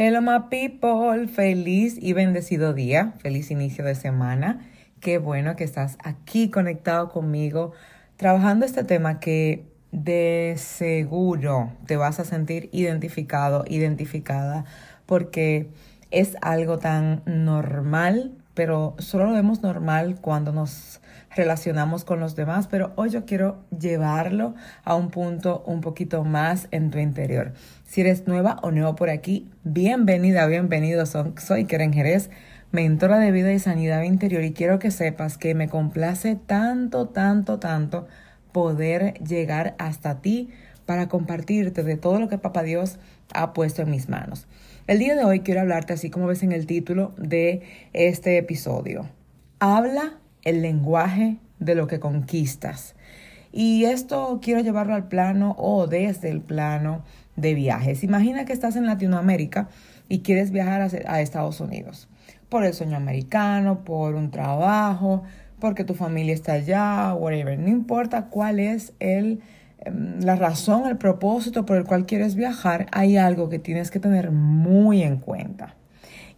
Hello my people, feliz y bendecido día, feliz inicio de semana. Qué bueno que estás aquí conectado conmigo, trabajando este tema que de seguro te vas a sentir identificado, identificada, porque es algo tan normal, pero solo lo vemos normal cuando nos relacionamos con los demás, pero hoy yo quiero llevarlo a un punto un poquito más en tu interior. Si eres nueva o nuevo por aquí, bienvenida, bienvenido. Soy Keren Jerez, mentora de vida y sanidad interior y quiero que sepas que me complace tanto, tanto, tanto poder llegar hasta ti para compartirte de todo lo que Papá Dios ha puesto en mis manos. El día de hoy quiero hablarte, así como ves en el título de este episodio. Habla el lenguaje de lo que conquistas. Y esto quiero llevarlo al plano o desde el plano de viajes. Imagina que estás en Latinoamérica y quieres viajar a, Estados Unidos por el sueño americano, por un trabajo, porque tu familia está allá, whatever. No importa cuál es el, em, la razón, el propósito por el cual quieres viajar, hay algo que tienes que tener muy en cuenta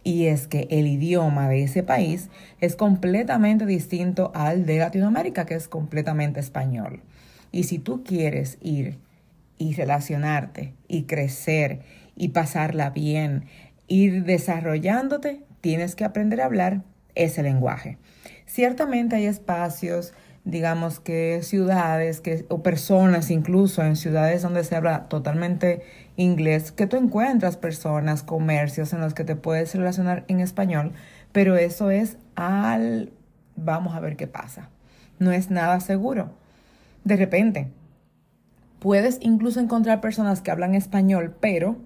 y es que el idioma de ese país es completamente distinto al de Latinoamérica, que es completamente español. Y si tú quieres ir y relacionarte y crecer y pasarla bien, ir desarrollándote, tienes que aprender a hablar ese lenguaje. Ciertamente hay espacios digamos que ciudades que, o personas incluso en ciudades donde se habla totalmente inglés, que tú encuentras personas, comercios en los que te puedes relacionar en español, pero eso es al, vamos a ver qué pasa. No es nada seguro. De repente, puedes incluso encontrar personas que hablan español, pero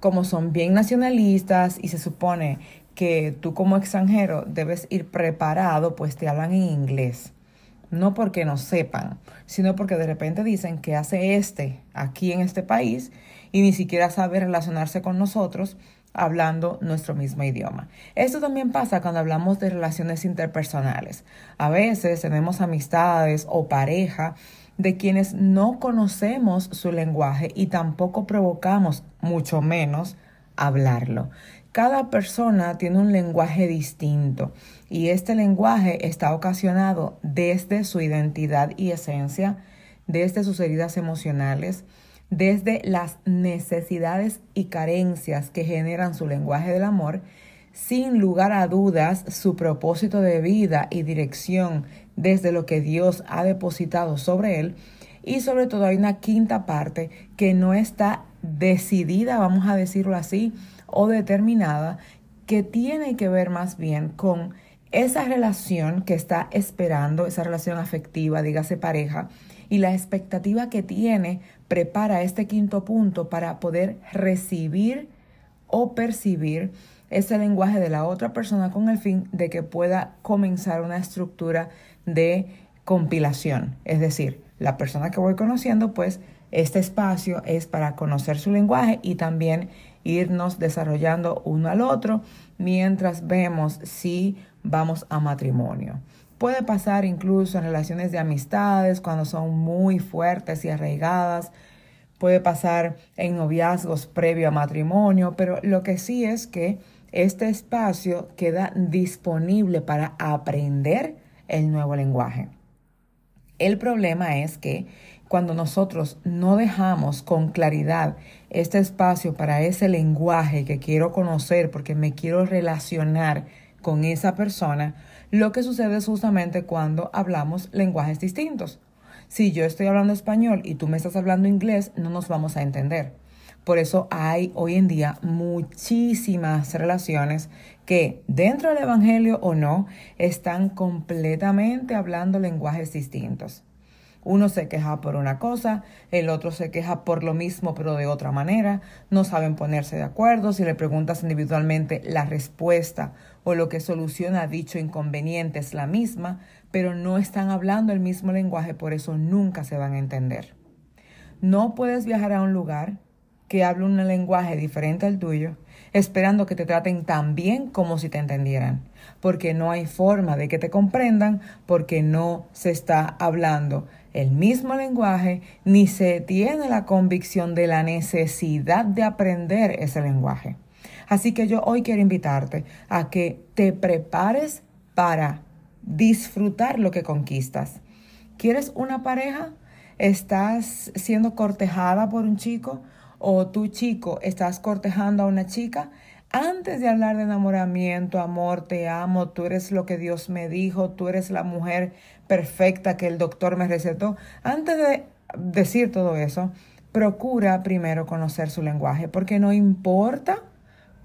como son bien nacionalistas y se supone que tú como extranjero debes ir preparado, pues te hablan en inglés no porque no sepan, sino porque de repente dicen que hace este aquí en este país y ni siquiera sabe relacionarse con nosotros hablando nuestro mismo idioma. Esto también pasa cuando hablamos de relaciones interpersonales. A veces tenemos amistades o pareja de quienes no conocemos su lenguaje y tampoco provocamos, mucho menos, hablarlo. Cada persona tiene un lenguaje distinto y este lenguaje está ocasionado desde su identidad y esencia, desde sus heridas emocionales, desde las necesidades y carencias que generan su lenguaje del amor, sin lugar a dudas su propósito de vida y dirección desde lo que Dios ha depositado sobre él. Y sobre todo hay una quinta parte que no está decidida, vamos a decirlo así, o determinada que tiene que ver más bien con esa relación que está esperando, esa relación afectiva, dígase pareja, y la expectativa que tiene prepara este quinto punto para poder recibir o percibir ese lenguaje de la otra persona con el fin de que pueda comenzar una estructura de compilación. Es decir, la persona que voy conociendo, pues este espacio es para conocer su lenguaje y también irnos desarrollando uno al otro mientras vemos si vamos a matrimonio. Puede pasar incluso en relaciones de amistades cuando son muy fuertes y arraigadas. Puede pasar en noviazgos previo a matrimonio, pero lo que sí es que este espacio queda disponible para aprender el nuevo lenguaje. El problema es que cuando nosotros no dejamos con claridad este espacio para ese lenguaje que quiero conocer porque me quiero relacionar con esa persona, lo que sucede es justamente cuando hablamos lenguajes distintos. Si yo estoy hablando español y tú me estás hablando inglés, no nos vamos a entender. Por eso hay hoy en día muchísimas relaciones que dentro del Evangelio o no están completamente hablando lenguajes distintos. Uno se queja por una cosa, el otro se queja por lo mismo pero de otra manera, no saben ponerse de acuerdo, si le preguntas individualmente la respuesta o lo que soluciona dicho inconveniente es la misma, pero no están hablando el mismo lenguaje, por eso nunca se van a entender. No puedes viajar a un lugar que hable un lenguaje diferente al tuyo, esperando que te traten tan bien como si te entendieran, porque no hay forma de que te comprendan, porque no se está hablando el mismo lenguaje, ni se tiene la convicción de la necesidad de aprender ese lenguaje. Así que yo hoy quiero invitarte a que te prepares para disfrutar lo que conquistas. ¿Quieres una pareja? ¿Estás siendo cortejada por un chico? ¿O tu chico estás cortejando a una chica? Antes de hablar de enamoramiento, amor, te amo, tú eres lo que Dios me dijo, tú eres la mujer perfecta que el doctor me recetó, antes de decir todo eso, procura primero conocer su lenguaje, porque no importa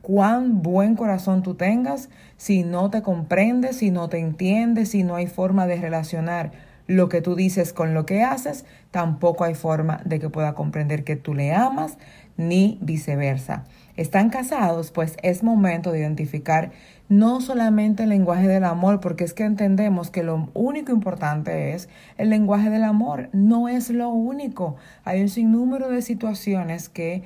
cuán buen corazón tú tengas si no te comprendes, si no te entiendes, si no hay forma de relacionar lo que tú dices con lo que haces, tampoco hay forma de que pueda comprender que tú le amas, ni viceversa. Están casados, pues es momento de identificar no solamente el lenguaje del amor, porque es que entendemos que lo único importante es el lenguaje del amor, no es lo único. Hay un sinnúmero de situaciones que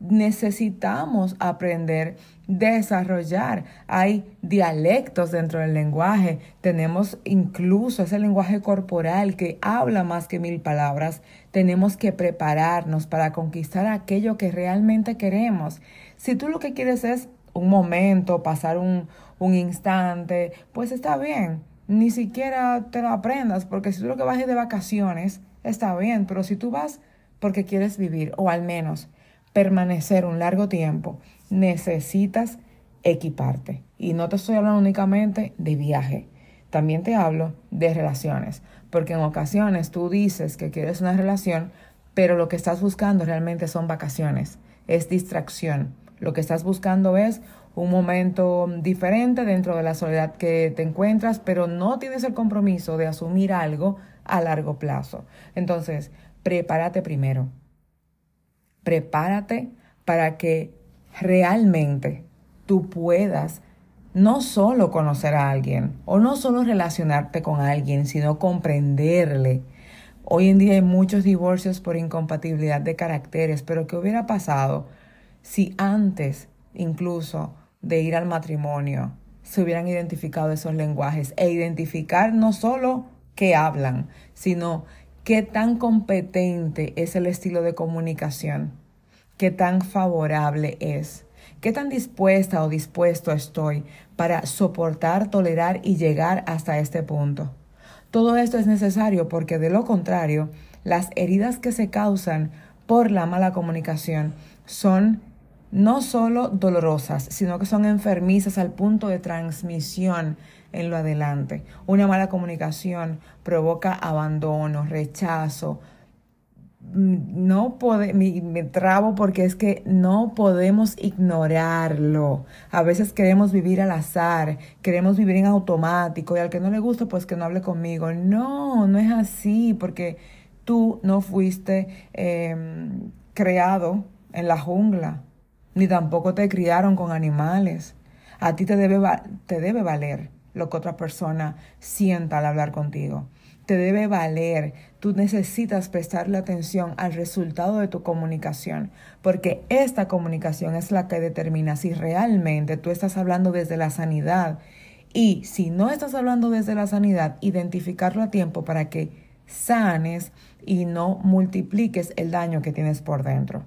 necesitamos aprender, desarrollar. Hay dialectos dentro del lenguaje, tenemos incluso ese lenguaje corporal que habla más que mil palabras. Tenemos que prepararnos para conquistar aquello que realmente queremos. Si tú lo que quieres es un momento, pasar un, un instante, pues está bien. Ni siquiera te lo aprendas, porque si tú lo que vas es de vacaciones, está bien, pero si tú vas porque quieres vivir, o al menos permanecer un largo tiempo, necesitas equiparte. Y no te estoy hablando únicamente de viaje, también te hablo de relaciones, porque en ocasiones tú dices que quieres una relación, pero lo que estás buscando realmente son vacaciones, es distracción. Lo que estás buscando es un momento diferente dentro de la soledad que te encuentras, pero no tienes el compromiso de asumir algo a largo plazo. Entonces, prepárate primero prepárate para que realmente tú puedas no solo conocer a alguien o no solo relacionarte con alguien, sino comprenderle. Hoy en día hay muchos divorcios por incompatibilidad de caracteres, pero ¿qué hubiera pasado si antes incluso de ir al matrimonio se hubieran identificado esos lenguajes e identificar no solo qué hablan, sino qué tan competente es el estilo de comunicación, qué tan favorable es, qué tan dispuesta o dispuesto estoy para soportar, tolerar y llegar hasta este punto. Todo esto es necesario porque de lo contrario, las heridas que se causan por la mala comunicación son no solo dolorosas, sino que son enfermizas al punto de transmisión en lo adelante. Una mala comunicación provoca abandono, rechazo. No puede, me, trabo porque es que no podemos ignorarlo. A veces queremos vivir al azar, queremos vivir en automático y al que no le gusta, pues que no hable conmigo. No, no es así porque tú no fuiste em, creado en la jungla, ni tampoco te criaron con animales. A ti te debe valer lo que otra persona sienta al hablar contigo. Te debe valer. Tú necesitas prestarle atención al resultado de tu comunicación, porque esta comunicación es la que determina si realmente tú estás hablando desde la sanidad. Y si no estás hablando desde la sanidad, identificarlo a tiempo para que sanes y no multipliques el daño que tienes por dentro.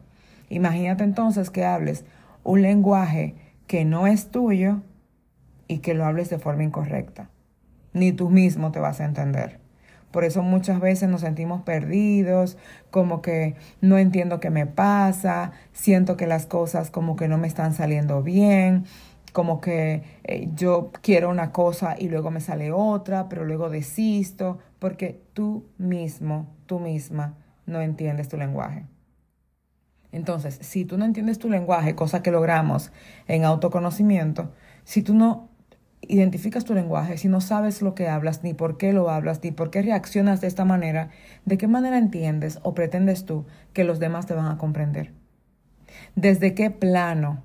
Imagínate entonces que hables un lenguaje que no es tuyo y que lo hables de forma incorrecta. Ni tú mismo te vas a entender. Por eso muchas veces nos sentimos perdidos, como que no entiendo qué me pasa, siento que las cosas como que no me están saliendo bien, como que eh, yo quiero una cosa y luego me sale otra, pero luego desisto, porque tú mismo, tú misma, no entiendes tu lenguaje. Entonces, si tú no entiendes tu lenguaje, cosa que logramos en autoconocimiento, si tú no identificas tu lenguaje, si no sabes lo que hablas, ni por qué lo hablas, ni por qué reaccionas de esta manera, ¿de qué manera entiendes o pretendes tú que los demás te van a comprender? ¿Desde qué plano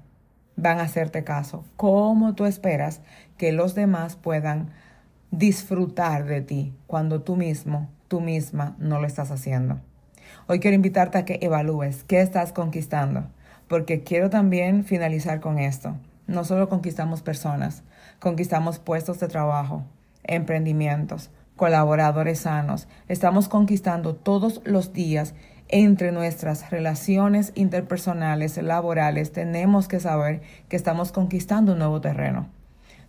van a hacerte caso? ¿Cómo tú esperas que los demás puedan disfrutar de ti cuando tú mismo, tú misma no lo estás haciendo? Hoy quiero invitarte a que evalúes qué estás conquistando, porque quiero también finalizar con esto. No solo conquistamos personas, conquistamos puestos de trabajo, emprendimientos, colaboradores sanos. Estamos conquistando todos los días entre nuestras relaciones interpersonales, laborales. Tenemos que saber que estamos conquistando un nuevo terreno.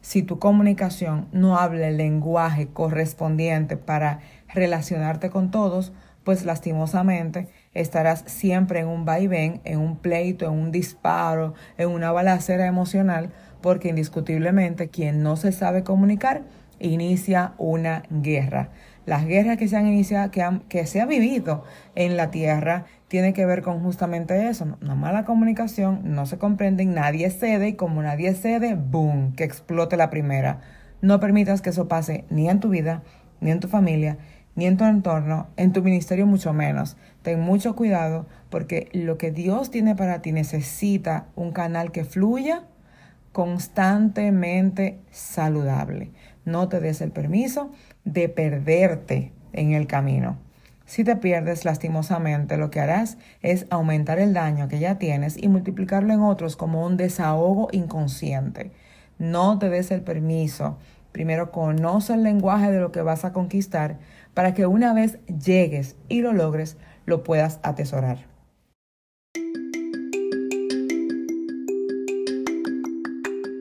Si tu comunicación no habla el lenguaje correspondiente para relacionarte con todos, pues lastimosamente estarás siempre en un vaivén, en un pleito, en un disparo, en una balacera emocional, porque indiscutiblemente quien no se sabe comunicar inicia una guerra. Las guerras que se han iniciado, que, que se ha vivido en la tierra, tiene que ver con justamente eso, una mala comunicación, no se comprenden, nadie cede y como nadie cede, boom, que explote la primera. No permitas que eso pase ni en tu vida, ni en tu familia, ni en tu entorno, en tu ministerio mucho menos. Ten mucho cuidado porque lo que Dios tiene para ti necesita un canal que fluya constantemente saludable. No te des el permiso de perderte en el camino. Si te pierdes lastimosamente, lo que harás es aumentar el daño que ya tienes y multiplicarlo en otros como un desahogo inconsciente. No te des el permiso. Primero conoce el lenguaje de lo que vas a conquistar para que una vez llegues y lo logres, lo puedas atesorar.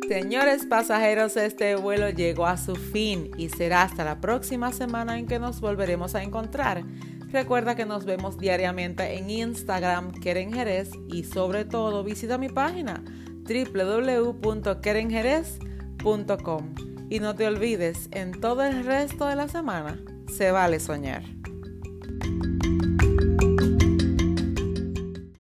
Señores pasajeros, este vuelo llegó a su fin y será hasta la próxima semana en que nos volveremos a encontrar. Recuerda que nos vemos diariamente en Instagram, Keren Jerez, y sobre todo visita mi página www.kerenjerez.com. Y no te olvides, en todo el resto de la semana, se vale soñar.